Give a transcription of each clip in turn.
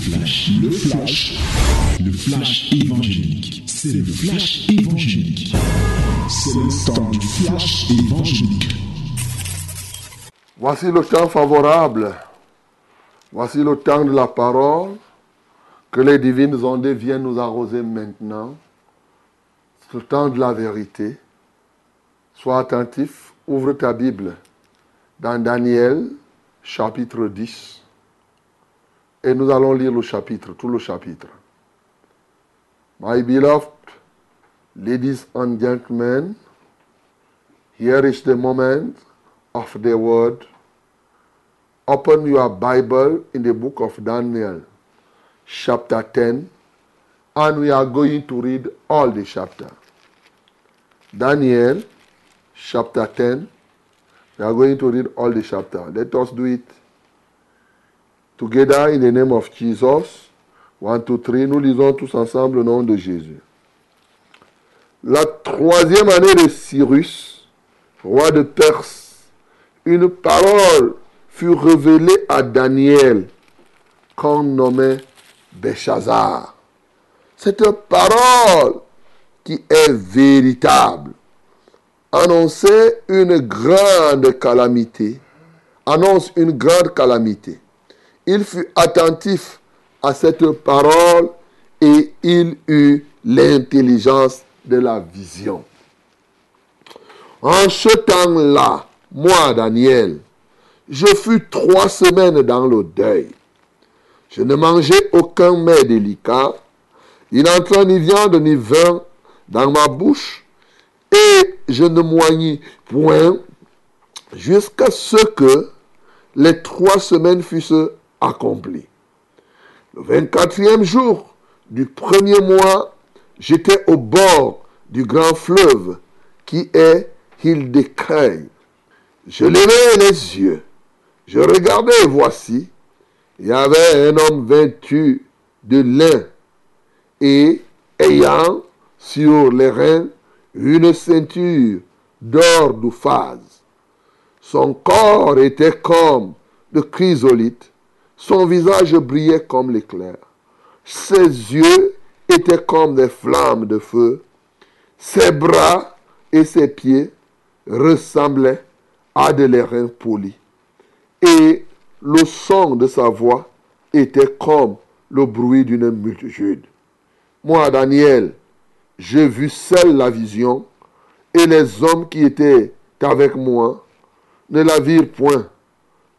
flash, le flash, le flash évangélique. C'est le flash évangélique. C'est le temps du flash évangélique. Voici le temps favorable. Voici le temps de la parole. Que les divines ondes viennent nous arroser maintenant. C'est le temps de la vérité. Sois attentif. Ouvre ta Bible dans Daniel chapitre 10. Et nous allons lire le chapitre, tout le chapitre. My beloved ladies and gentlemen, here is the moment of the word. Open your Bible in the book of Daniel, chapter 10, and we are going to read all the chapter. Daniel, chapter 10, we are going to read all the chapter. Let us do it Together in the name of Jesus. One, two, three. Nous lisons tous ensemble le nom de Jésus. La troisième année de Cyrus, roi de Perse, une parole fut révélée à Daniel qu'on nommait Béchazar. Cette parole qui est véritable annonçait une grande calamité, annonce une grande calamité il fut attentif à cette parole et il eut l'intelligence de la vision. En ce temps-là, moi, Daniel, je fus trois semaines dans le deuil. Je ne mangeais aucun mets délicat. Il n'entra ni viande ni vin dans ma bouche. Et je ne moignis point jusqu'à ce que les trois semaines fussent accompli. Le 24e jour du premier mois, j'étais au bord du grand fleuve qui est Hildekay. Je levai les yeux. Je regardais voici, il y avait un homme vêtu de lin et ayant sur les reins une ceinture d'or d'ouphase. Son corps était comme de chrysolite son visage brillait comme l'éclair. Ses yeux étaient comme des flammes de feu. Ses bras et ses pieds ressemblaient à de l'airain poli. Et le son de sa voix était comme le bruit d'une multitude. Moi, Daniel, j'ai vu seul la vision, et les hommes qui étaient avec moi ne la virent point,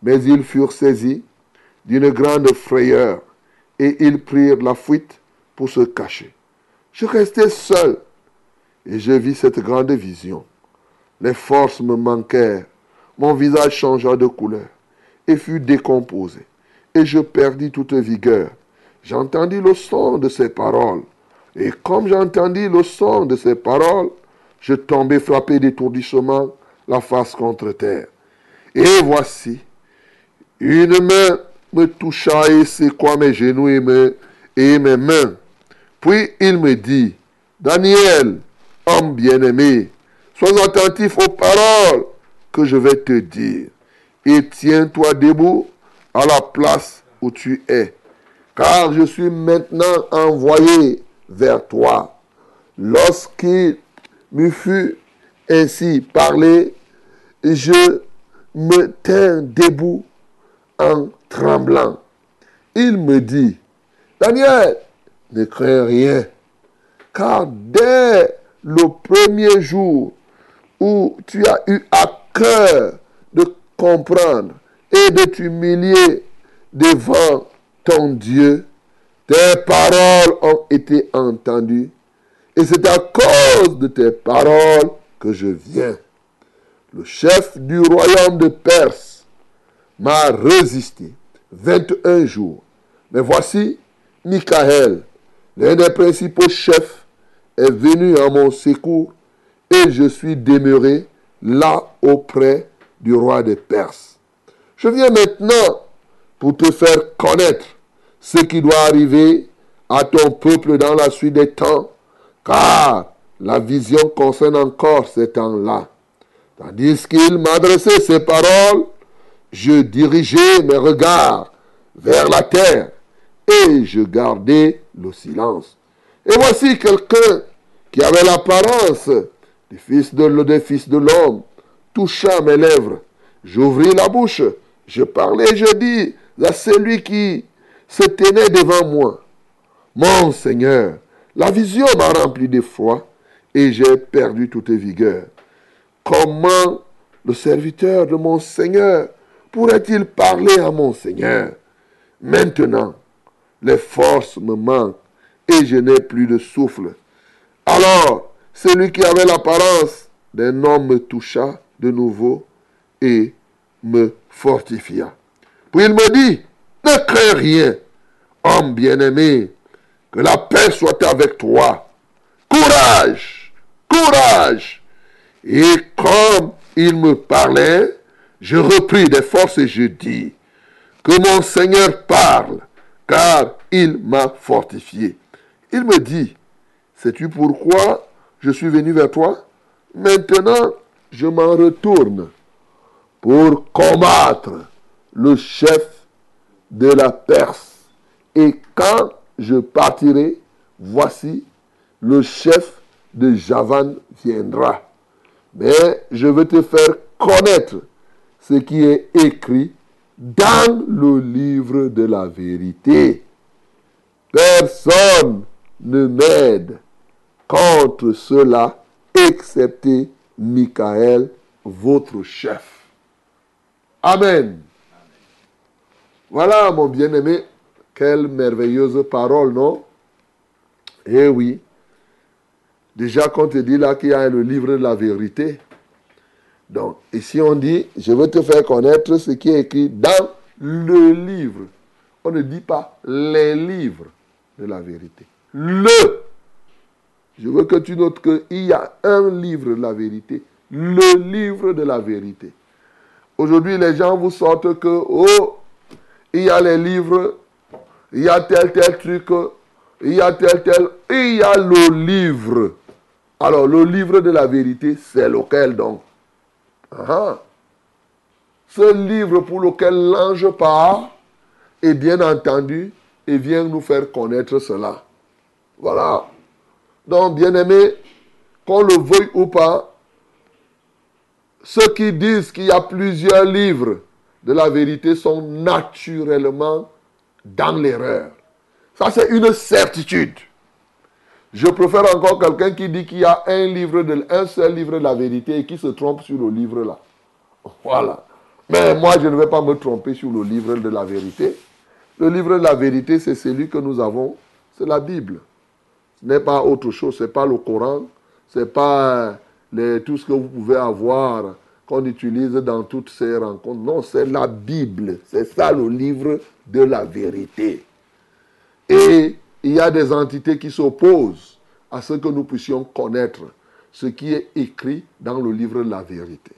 mais ils furent saisis d'une grande frayeur et ils prirent la fuite pour se cacher. Je restai seul et je vis cette grande vision. Les forces me manquèrent, mon visage changea de couleur et fut décomposé et je perdis toute vigueur. J'entendis le son de ces paroles et comme j'entendis le son de ces paroles, je tombai frappé d'étourdissement, la face contre terre. Et voici, une main me toucha et secoua mes genoux et et mes mains. Puis il me dit, Daniel, homme bien-aimé, sois attentif aux paroles que je vais te dire et tiens-toi debout à la place où tu es, car je suis maintenant envoyé vers toi. Lorsqu'il me fut ainsi parlé, je me tins debout tremblant. Il me dit, Daniel, ne crains rien, car dès le premier jour où tu as eu à cœur de comprendre et de t'humilier devant ton Dieu, tes paroles ont été entendues. Et c'est à cause de tes paroles que je viens. Le chef du royaume de Perse m'a résisté 21 jours. Mais voici, Michael, l'un des principaux chefs, est venu à mon secours et je suis demeuré là auprès du roi des Perses. Je viens maintenant pour te faire connaître ce qui doit arriver à ton peuple dans la suite des temps, car la vision concerne encore ces temps-là. Tandis qu'il m'adressait ces paroles, je dirigeai mes regards vers la terre et je gardai le silence. Et voici quelqu'un qui avait l'apparence des fils de, fils de l'homme toucha mes lèvres. J'ouvris la bouche, je parlais, je dis à celui qui se tenait devant moi, Mon Seigneur, la vision m'a rempli d'effroi et j'ai perdu toute vigueur. Comment le serviteur de mon Seigneur pourrait-il parler à mon Seigneur Maintenant, les forces me manquent et je n'ai plus de souffle. Alors, celui qui avait l'apparence d'un homme me toucha de nouveau et me fortifia. Puis il me dit, ne crains rien, homme bien-aimé, que la paix soit avec toi. Courage, courage. Et comme il me parlait, je repris des forces et je dis, que mon Seigneur parle, car il m'a fortifié. Il me dit, sais-tu pourquoi je suis venu vers toi? Maintenant, je m'en retourne pour combattre le chef de la Perse. Et quand je partirai, voici, le chef de Javan viendra. Mais je veux te faire connaître ce qui est écrit dans le livre de la vérité. Personne ne m'aide contre cela, excepté Michael, votre chef. Amen. Voilà, mon bien-aimé, quelle merveilleuse parole, non? Eh oui. Déjà, quand on te dit là qu'il y a le livre de la vérité, donc, ici on dit, je veux te faire connaître ce qui est écrit dans le livre. On ne dit pas les livres de la vérité. Le. Je veux que tu notes qu'il y a un livre de la vérité. Le livre de la vérité. Aujourd'hui, les gens vous sortent que, oh, il y a les livres, il y a tel, tel truc, il y a tel, tel, il y a le livre. Alors, le livre de la vérité, c'est lequel donc? Ce livre pour lequel l'ange part est bien entendu et vient nous faire connaître cela. Voilà. Donc, bien aimé, qu'on le veuille ou pas, ceux qui disent qu'il y a plusieurs livres de la vérité sont naturellement dans l'erreur. Ça, c'est une certitude. Je préfère encore quelqu'un qui dit qu'il y a un, livre un seul livre de la vérité et qui se trompe sur le livre là. Voilà. Mais moi, je ne vais pas me tromper sur le livre de la vérité. Le livre de la vérité, c'est celui que nous avons, c'est la Bible. Ce n'est pas autre chose, ce n'est pas le Coran, ce n'est pas tout ce que vous pouvez avoir qu'on utilise dans toutes ces rencontres. Non, c'est la Bible. C'est ça le livre de la vérité. Et il y a des entités qui s'opposent à ce que nous puissions connaître ce qui est écrit dans le livre la vérité.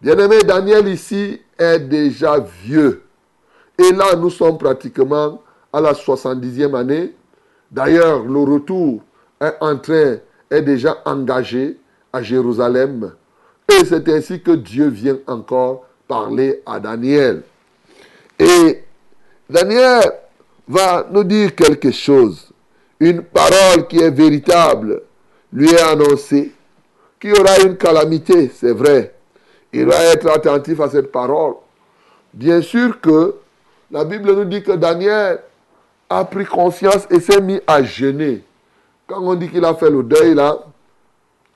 Bien-aimé, Daniel ici est déjà vieux. Et là, nous sommes pratiquement à la 70e année. D'ailleurs, le retour est en train, est déjà engagé à Jérusalem. Et c'est ainsi que Dieu vient encore parler à Daniel. Et Daniel va nous dire quelque chose. Une parole qui est véritable lui est annoncée. Qu'il y aura une calamité, c'est vrai. Il va être attentif à cette parole. Bien sûr que la Bible nous dit que Daniel a pris conscience et s'est mis à jeûner. Quand on dit qu'il a fait le deuil là,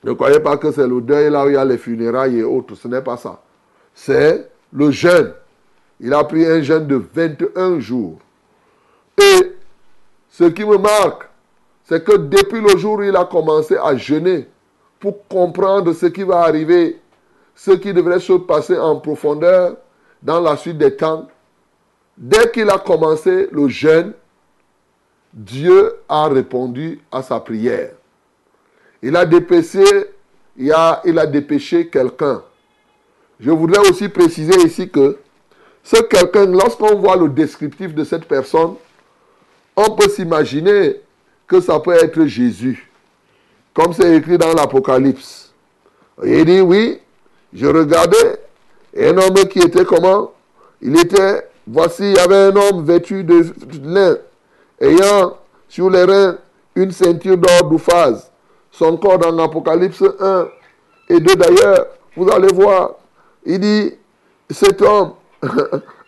ne croyez pas que c'est le deuil là où il y a les funérailles et autres. Ce n'est pas ça. C'est le jeûne. Il a pris un jeûne de 21 jours. Et ce qui me marque, c'est que depuis le jour où il a commencé à jeûner pour comprendre ce qui va arriver, ce qui devrait se passer en profondeur dans la suite des temps, dès qu'il a commencé le jeûne, Dieu a répondu à sa prière. Il a dépêché, il a, dépêché quelqu'un. Je voudrais aussi préciser ici que ce quelqu'un, lorsqu'on voit le descriptif de cette personne, on peut s'imaginer que ça peut être Jésus, comme c'est écrit dans l'Apocalypse. Il dit, oui, je regardais un homme qui était comment? Il était, voici, il y avait un homme vêtu de lin, ayant sur les reins une ceinture d'or d'Ouphase. Son corps dans Apocalypse 1 et 2 d'ailleurs, vous allez voir, il dit, cet homme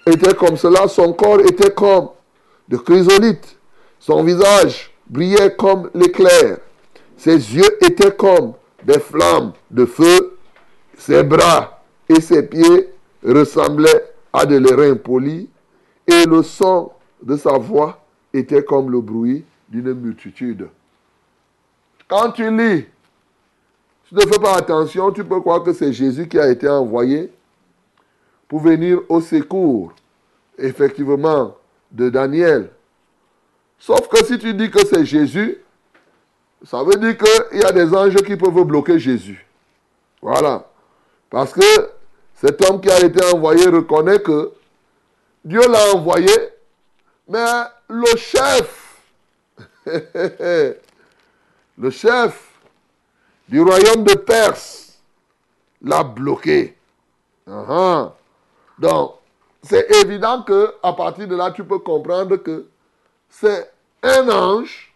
était comme cela, son corps était comme de chrysolite, son visage brillait comme l'éclair, ses yeux étaient comme des flammes de feu, ses bras et ses pieds ressemblaient à de l'airain poli, et le son de sa voix était comme le bruit d'une multitude. Quand tu lis, tu ne fais pas attention, tu peux croire que c'est Jésus qui a été envoyé pour venir au secours, effectivement, de Daniel. Sauf que si tu dis que c'est Jésus, ça veut dire qu'il y a des anges qui peuvent bloquer Jésus. Voilà. Parce que cet homme qui a été envoyé reconnaît que Dieu l'a envoyé, mais le chef, le chef du royaume de Perse l'a bloqué. Uh-huh. Donc, c'est évident que à partir de là, tu peux comprendre que c'est un ange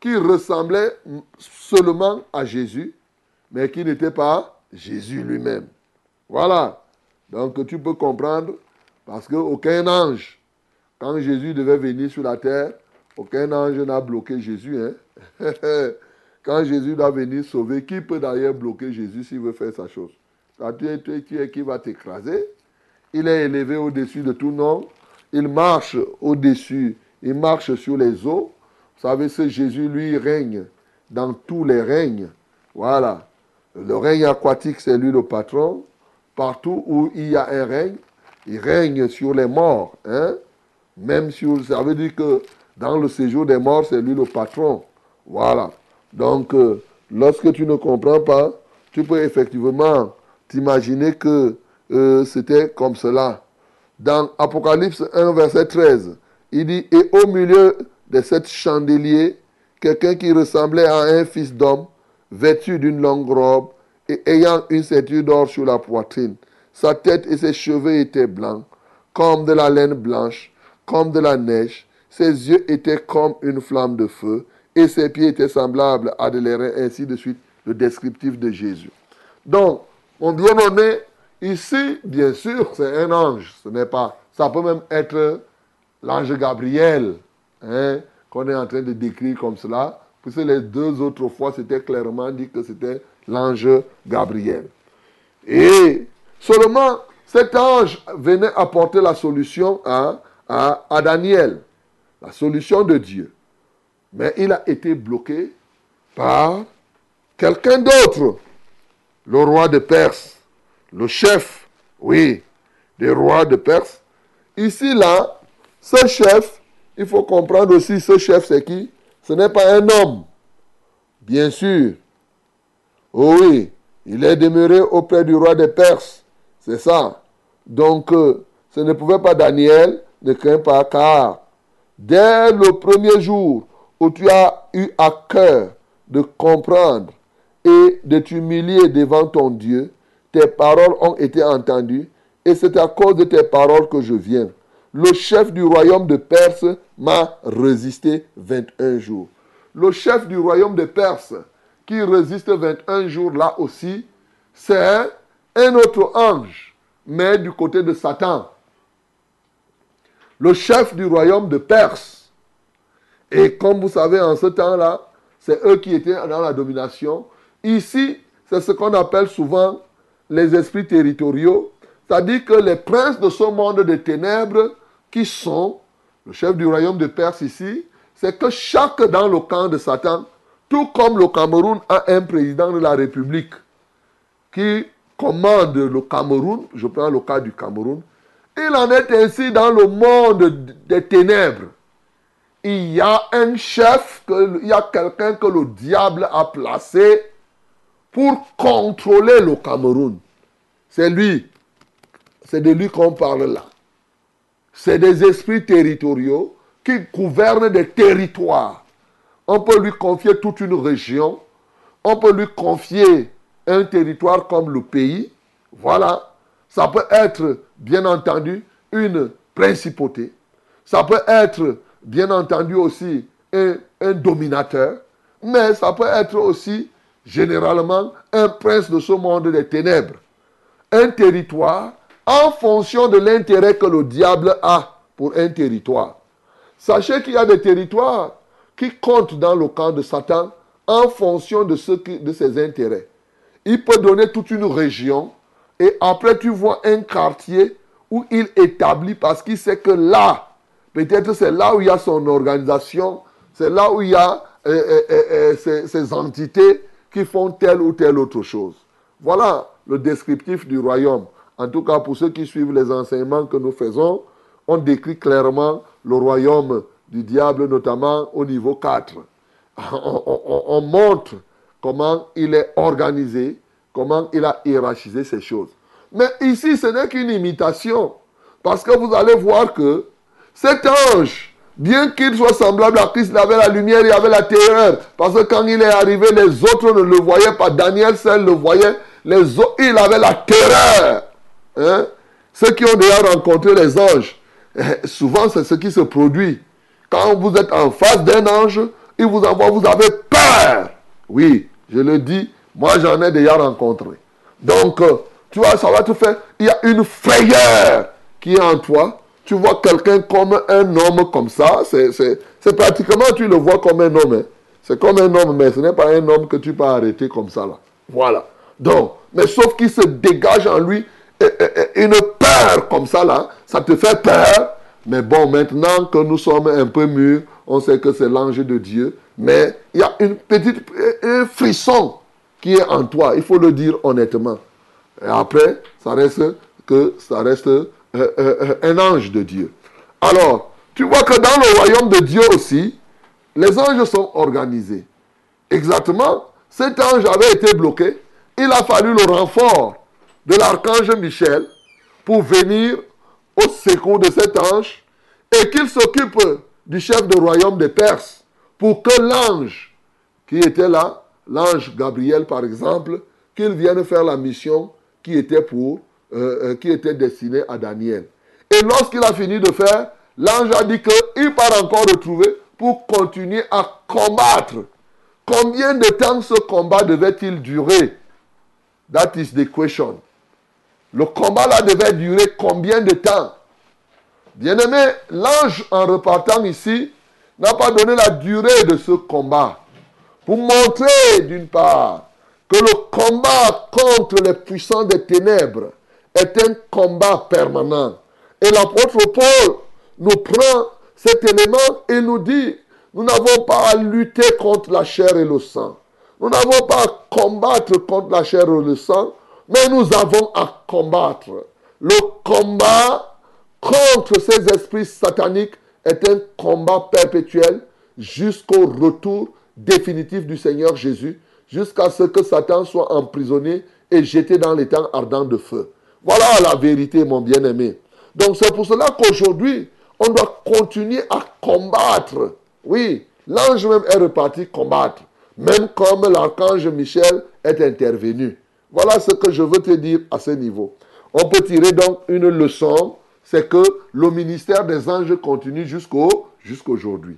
qui ressemblait seulement à Jésus, mais qui n'était pas Jésus lui-même. Voilà. Donc tu peux comprendre, parce qu'aucun ange, quand Jésus devait venir sur la terre, aucun ange n'a bloqué Jésus. Hein? quand Jésus doit venir sauver, qui peut d'ailleurs bloquer Jésus s'il veut faire sa chose? Tu es qui va t'écraser, il est élevé au-dessus de tout nom. Il marche au-dessus. Il marche sur les eaux. Vous savez, ce Jésus, lui, règne dans tous les règnes. Voilà. Le règne aquatique, c'est lui le patron. Partout où il y a un règne, il règne sur les morts. Hein? Même sur. Ça veut dire que dans le séjour des morts, c'est lui le patron. Voilà. Donc, euh, lorsque tu ne comprends pas, tu peux effectivement t'imaginer que euh, c'était comme cela. Dans Apocalypse 1, verset 13, il dit, et au milieu de cet chandelier, quelqu'un qui ressemblait à un fils d'homme, vêtu d'une longue robe et ayant une ceinture d'or sur la poitrine. Sa tête et ses cheveux étaient blancs, comme de la laine blanche, comme de la neige. Ses yeux étaient comme une flamme de feu, et ses pieds étaient semblables à de l'airain, ainsi de suite, le descriptif de Jésus. Donc, on doit nommer Ici, bien sûr, c'est un ange. Ce n'est pas. Ça peut même être l'ange Gabriel, hein, qu'on est en train de décrire comme cela. Puisque les deux autres fois, c'était clairement dit que c'était l'ange Gabriel. Et seulement, cet ange venait apporter la solution à, à, à Daniel, la solution de Dieu. Mais il a été bloqué par quelqu'un d'autre, le roi de Perse le chef, oui, des rois de Perse. Ici, là, ce chef, il faut comprendre aussi, ce chef, c'est qui? Ce n'est pas un homme, bien sûr. Oh oui, il est demeuré auprès du roi de Perse, c'est ça. Donc, euh, ce ne pouvait pas Daniel, ne crains pas, car dès le premier jour où tu as eu à cœur de comprendre et de t'humilier devant ton Dieu, tes paroles ont été entendues, et c'est à cause de tes paroles que je viens. Le chef du royaume de Perse m'a résisté 21 jours. Le chef du royaume de Perse qui résiste 21 jours là aussi, c'est un autre ange, mais du côté de Satan. Le chef du royaume de Perse. Et comme vous savez, en ce temps-là, c'est eux qui étaient dans la domination. Ici, c'est ce qu'on appelle souvent les esprits territoriaux, c'est-à-dire que les princes de ce monde de ténèbres, qui sont le chef du royaume de Perse ici, c'est que chaque dans le camp de Satan, tout comme le Cameroun a un président de la République qui commande le Cameroun, je prends le cas du Cameroun, il en est ainsi dans le monde des ténèbres. Il y a un chef, il y a quelqu'un que le diable a placé pour contrôler le Cameroun. C'est lui. C'est de lui qu'on parle là. C'est des esprits territoriaux qui gouvernent des territoires. On peut lui confier toute une région. On peut lui confier un territoire comme le pays. Voilà. Ça peut être, bien entendu, une principauté. Ça peut être bien entendu aussi un, dominateur, mais ça peut être aussi généralement un prince de ce monde des ténèbres. Un territoire en fonction de l'intérêt que le diable a pour un territoire. Sachez qu'il y a des territoires qui comptent dans le camp de Satan en fonction de, ce de ses intérêts. Il peut donner toute une région et après tu vois un quartier où il établit parce qu'il sait que là, peut-être c'est là où il y a son organisation, c'est là où il y a euh, euh, euh, ces entités qui font telle ou telle autre chose. Voilà le descriptif du royaume. En tout cas, pour ceux qui suivent les enseignements que nous faisons, on décrit clairement le royaume du diable, notamment au niveau 4. On, montre comment il est organisé, comment il a hiérarchisé ces choses. Mais ici, ce n'est qu'une imitation. Parce que vous allez voir que cet ange, bien qu'il soit semblable à Christ, il avait la lumière, il avait la terreur. Parce que quand il est arrivé, les autres ne le voyaient pas. Daniel seul le voyait. Les autres, il avait la terreur. Hein? Ceux qui ont déjà rencontré les anges, eh, souvent c'est ce qui se produit. Quand vous êtes en face d'un ange, il vous envoie, vous avez peur. Oui, je le dis, moi j'en ai déjà rencontré. Donc, euh, tu vois, ça va te faire. Il y a une frayeur qui est en toi. Tu vois quelqu'un comme un homme comme ça. C'est pratiquement, tu le vois comme un homme. Hein. C'est comme un homme, mais ce n'est pas un homme que tu peux arrêter comme ça. Là. Voilà. Donc, mais sauf qu'il se dégage en lui une peur comme ça, là. Ça te fait peur. Mais bon, maintenant que nous sommes un peu mûrs, on sait que c'est l'ange de Dieu. Mais il y a une petite, un frisson qui est en toi. Il faut le dire honnêtement. Et après, ça reste que ça reste euh, euh, euh, un ange de Dieu. Alors, tu vois que dans le royaume de Dieu aussi, les anges sont organisés. Exactement, cet ange avait été bloqué. Il a fallu le renfort de l'archange Michel pour venir au secours de cet ange et qu'il s'occupe du chef de royaume des Perses pour que l'ange qui était là, l'ange Gabriel par exemple, qu'il vienne faire la mission qui était pour, euh, euh, qui était destinée à Daniel. Et lorsqu'il a fini de faire, l'ange a dit qu'il part encore retrouver pour continuer à combattre. Combien de temps ce combat devait-il durer? That is the question. Le combat là devait durer combien de temps? Bien-aimé, l'ange en repartant ici n'a pas donné la durée de ce combat pour montrer d'une part que le combat contre les puissants des ténèbres est un combat permanent. Et l'apôtre Paul nous prend cet élément et nous dit, nous n'avons pas à lutter contre la chair et le sang. Nous n'avons pas à combattre contre la chair et le sang, mais nous avons à combattre. Le combat contre ces esprits sataniques est un combat perpétuel jusqu'au retour définitif du Seigneur Jésus, jusqu'à ce que Satan soit emprisonné et jeté dans les temps ardents de feu. Voilà la vérité, mon bien-aimé. Donc c'est pour cela qu'aujourd'hui, on doit continuer à combattre. Oui, l'ange même est reparti combattre, même comme l'archange Michel est intervenu. Voilà ce que je veux te dire à ce niveau. On peut tirer donc une leçon, c'est que le ministère des anges continue jusqu'au jusqu'aujourd'hui.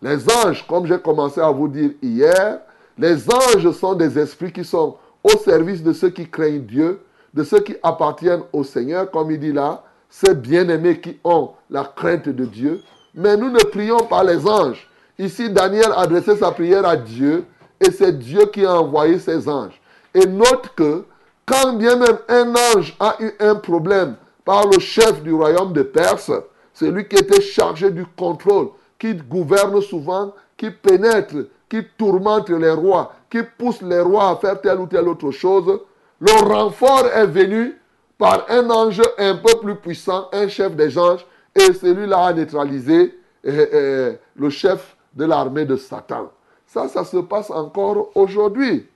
Les anges, comme j'ai commencé à vous dire hier, les anges sont des esprits qui sont au service de ceux qui craignent Dieu, de ceux qui appartiennent au Seigneur, comme il dit là, ces bien-aimés qui ont la crainte de Dieu. Mais nous ne prions pas les anges. Ici, Daniel adressait sa prière à Dieu et c'est Dieu qui a envoyé ses anges. Et note que quand bien même un ange a eu un problème par le chef du royaume de Perse, celui qui était chargé du contrôle, qui gouverne souvent, qui pénètre, qui tourmente les rois, qui pousse les rois à faire telle ou telle autre chose, le renfort est venu par un ange un peu plus puissant, un chef des anges, et celui-là a neutralisé eh, eh, le chef de l'armée de Satan. Ça, ça se passe encore aujourd'hui.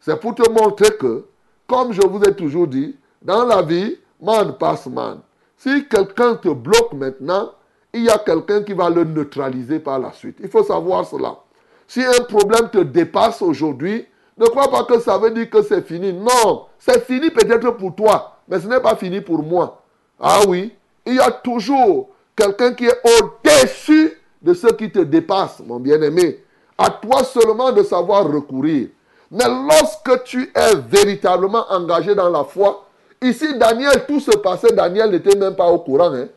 C'est pour te montrer que, comme je vous ai toujours dit, dans la vie, man passe man. Si quelqu'un te bloque maintenant, il y a quelqu'un qui va le neutraliser par la suite. Il faut savoir cela. Si un problème te dépasse aujourd'hui, ne crois pas que ça veut dire que c'est fini. Non, c'est fini peut-être pour toi, mais ce n'est pas fini pour moi. Ah oui, il y a toujours quelqu'un qui est au-dessus de ceux qui te dépassent, mon bien-aimé. À toi seulement de savoir recourir. Mais lorsque tu es véritablement engagé dans la foi, ici Daniel, tout se passait, Daniel n'était même pas au courant. Hein,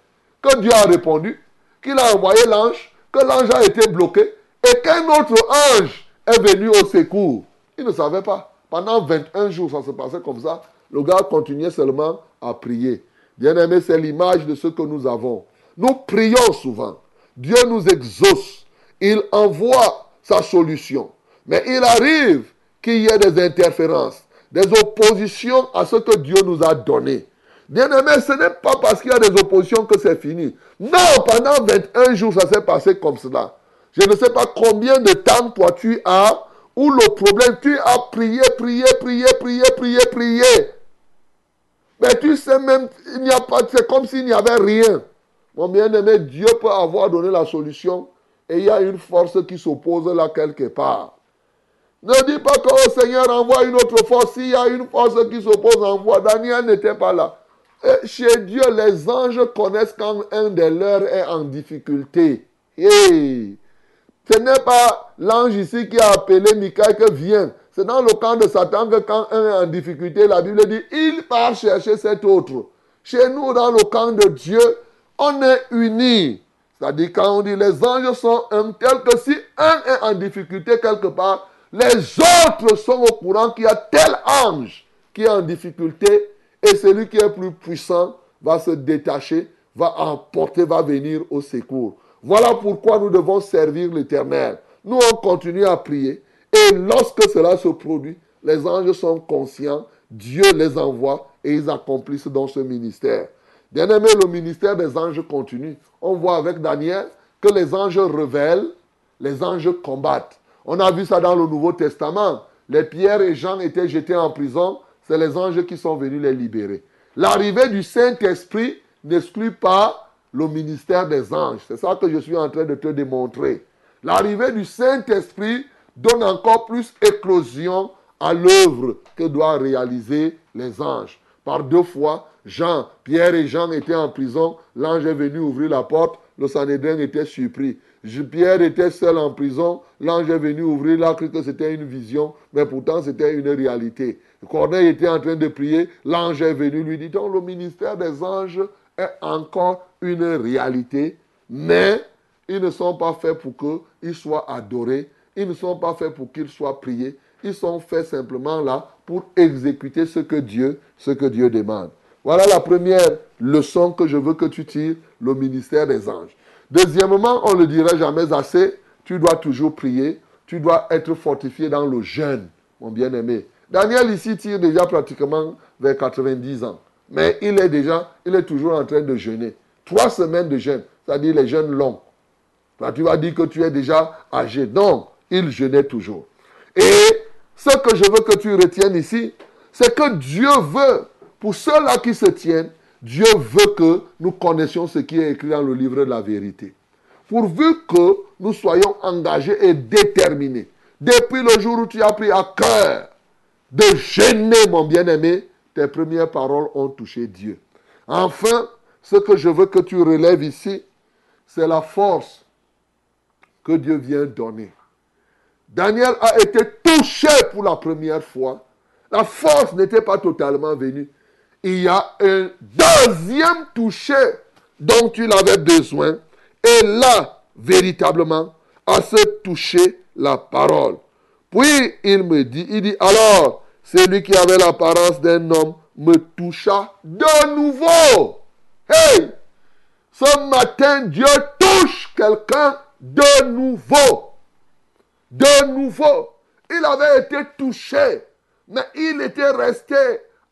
que Dieu a répondu, qu'il a envoyé l'ange, que l'ange a été bloqué et qu'un autre ange est venu au secours. Il ne savait pas. Pendant 21 jours, ça se passait comme ça. Le gars continuait seulement à prier. Bien aimé, c'est l'image de ce que nous avons. Nous prions souvent. Dieu nous exauce. Il envoie sa solution. Mais il arrive qu'il y ait des interférences, des oppositions à ce que Dieu nous a donné. Bien aimé, ce n'est pas parce qu'il y a des oppositions que c'est fini. Non, pendant 21 jours, ça s'est passé comme cela. Je ne sais pas combien de temps toi tu as, ou le problème, tu as prié, prié, prié, prié, prié, prié. Mais tu sais même, il n'y a pas, c'est comme s'il n'y avait rien. Mon bien-aimé, Dieu peut avoir donné la solution et il y a une force qui s'oppose là quelque part. Ne dis pas que oh, Seigneur envoie une autre force. S'il y a une force qui s'oppose, envoie. Daniel n'était pas là. chez Dieu, les anges connaissent quand un des leurs est en difficulté. Hey. Ce n'est pas l'ange ici qui a appelé Michael que vient. C'est dans le camp de Satan que quand un est en difficulté, la Bible dit, il part chercher cet autre. Chez nous, dans le camp de Dieu, on est unis. C'est-à-dire quand on dit les anges sont un tel que si un est en difficulté quelque part, les autres sont au courant qu'il y a tel ange qui est en difficulté et celui qui est plus puissant va se détacher, va emporter, va venir au secours. Voilà pourquoi nous devons servir l'Éternel. Nous, on continue à prier. Et lorsque cela se produit, les anges sont conscients, Dieu les envoie et ils accomplissent dans ce ministère. Bien aimé, le ministère des anges continue. On voit avec Daniel que les anges révèlent, les anges combattent. On a vu ça dans le Nouveau Testament. Les pierres et Jean étaient jetés en prison. C'est les anges qui sont venus les libérer. L'arrivée du Saint-Esprit n'exclut pas le ministère des anges. C'est ça que je suis en train de te démontrer. L'arrivée du Saint-Esprit donne encore plus éclosion à l'œuvre que doivent réaliser les anges. Par deux fois, Jean, Pierre et Jean étaient en prison. L'ange est venu ouvrir la porte. Le Sanhédrin était surpris. Pierre était seul en prison. L'ange est venu ouvrir. A cru que c'était une vision, mais pourtant c'était une réalité. Corneille était en train de prier. L'ange est venu lui dit Donc le ministère des anges est encore une réalité, mais ils ne sont pas faits pour qu'ils soient adorés, ils ne sont pas faits pour qu'ils soient priés, ils sont faits simplement là pour exécuter ce que Dieu, demande. Voilà la première leçon que je veux que tu tires, le ministère des anges. Deuxièmement, on ne le dirait jamais assez, tu dois toujours prier, tu dois être fortifié dans le jeûne, mon bien-aimé. Daniel ici tire déjà pratiquement vers 90 ans. Mais il est déjà, il est toujours en train de jeûner. Trois semaines de jeûne, c'est-à-dire les jeûnes longs. tu vas dire que tu es déjà âgé. Non, il jeûnait toujours. Et ce que je veux que tu retiennes ici, c'est que Dieu veut, pour ceux-là qui se tiennent, Dieu veut que nous connaissions ce qui est écrit dans le livre de la vérité. Pourvu que nous soyons engagés et déterminés. Depuis le jour où tu as pris à cœur de gêner, mon bien-aimé, tes premières paroles ont touché Dieu. Enfin, ce que je veux que tu relèves ici, c'est la force que Dieu vient donner. Daniel a été touché pour la première fois. La force n'était pas totalement venue. Il y a un deuxième touché dont il avait besoin. Et là, véritablement, à se toucher la parole. Puis il me dit, il dit, alors, celui qui avait l'apparence d'un homme me toucha de nouveau. Hey! Ce matin, Dieu touche quelqu'un de nouveau. De nouveau. Il avait été touché, mais il était resté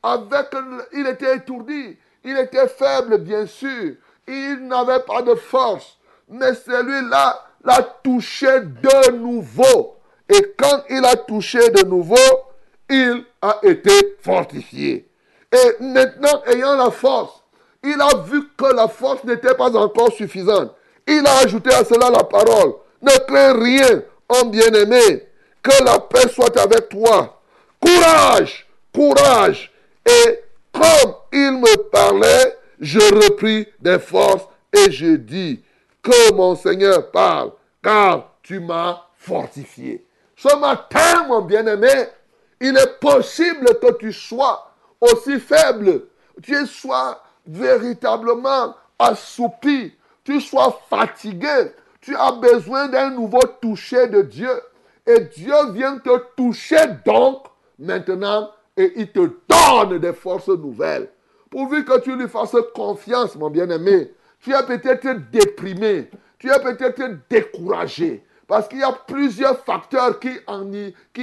avec... Il était étourdi. Il était faible, bien sûr. Il n'avait pas de force. Mais celui-là l'a touché de nouveau. Et quand il a touché de nouveau, il a été fortifié. Et maintenant, ayant la force, il a vu que la force n'était pas encore suffisante. Il a ajouté à cela la parole. Ne crains rien, homme bien-aimé. Que la paix soit avec toi. Courage, courage. Et comme il me parlait, je repris des forces et je dis, que mon Seigneur parle. car tu m'as fortifié. Ce matin, mon bien-aimé, il est possible que tu sois aussi faible, tu sois véritablement assoupi, tu sois fatigué, tu as besoin d'un nouveau toucher de Dieu. Et Dieu vient te toucher donc maintenant et il te donne des forces nouvelles. Pourvu que tu lui fasses confiance, mon bien-aimé. Tu es peut-être déprimé, tu es peut-être découragé. Parce qu'il y a plusieurs facteurs qui,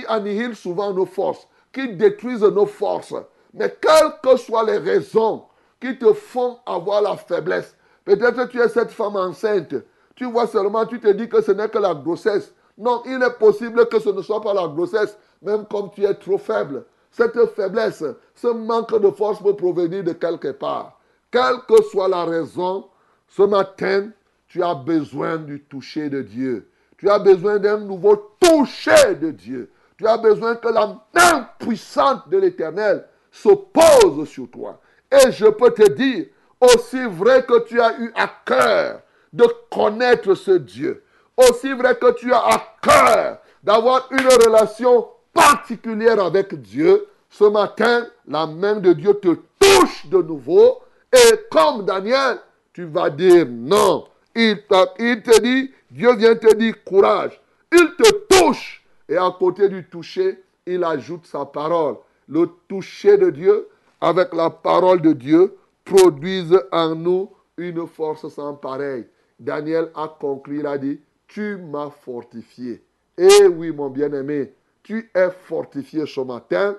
annihilent souvent nos forces, qui détruisent nos forces. Mais quelles que soient les raisons qui te font avoir la faiblesse, peut-être tu es cette femme enceinte, tu vois seulement, tu te dis que ce n'est que la grossesse. Non, il est possible que ce ne soit pas la grossesse, même comme tu es trop faible. Cette faiblesse, ce manque de force peut provenir de quelque part. Quelle que soit la raison, ce matin, tu as besoin du toucher de Dieu. Tu as besoin d'un nouveau toucher de Dieu. Tu as besoin que la main puissante de l'Éternel se pose sur toi. Et je peux te dire, aussi vrai que tu as eu à cœur de connaître ce Dieu, aussi vrai que tu as à cœur d'avoir une relation particulière avec Dieu, ce matin, la main de Dieu te touche de nouveau. Et comme Daniel, tu vas dire non. Il, te dit, Dieu vient te dire courage. Il te touche. Et à côté du toucher, il ajoute sa parole. Le toucher de Dieu avec la parole de Dieu produisent en nous une force sans pareille. Daniel a conclu, il a dit, tu m'as fortifié. Eh oui, mon bien-aimé, tu es fortifié ce matin.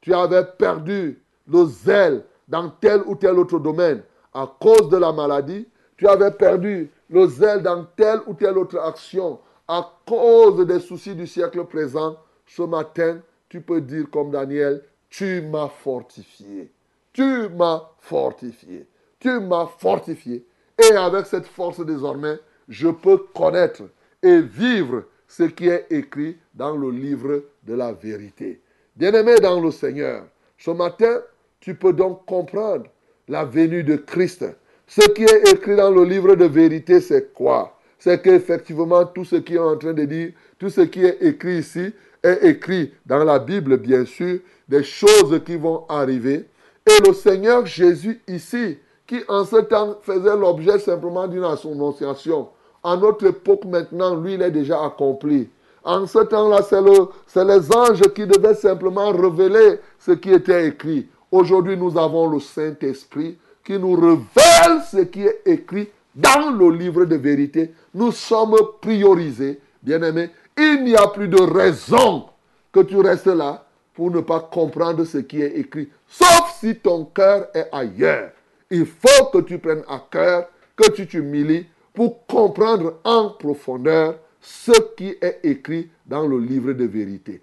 Tu avais perdu le zèle dans tel ou tel autre domaine à cause de la maladie. Tu avais perdu le zèle dans telle ou telle autre action à cause des soucis du siècle présent. Ce matin, tu peux dire comme Daniel, tu m'as fortifié. Tu m'as fortifié. Tu m'as fortifié. Et avec cette force désormais, je peux connaître et vivre ce qui est écrit dans le livre de la vérité. Bien-aimé dans le Seigneur, ce matin, tu peux donc comprendre la venue de Christ. Ce qui est écrit dans le livre de vérité, c'est quoi? C'est qu'effectivement, tout ce qui est en train de dire, tout ce qui est écrit ici, est écrit dans la Bible, bien sûr, des choses qui vont arriver. Et le Seigneur Jésus ici, qui en ce temps faisait l'objet simplement d'une annonciation, en notre époque maintenant, lui, il est déjà accompli. En ce temps-là, c'est le, les anges qui devaient simplement révéler ce qui était écrit. Aujourd'hui, nous avons le Saint-Esprit qui nous révèle ce qui est écrit dans le livre de vérité. Nous sommes priorisés, bien-aimés. Il n'y a plus de raison que tu restes là pour ne pas comprendre ce qui est écrit, sauf si ton cœur est ailleurs. Il faut que tu prennes à cœur, que tu t'humilies pour comprendre en profondeur ce qui est écrit dans le livre de vérité.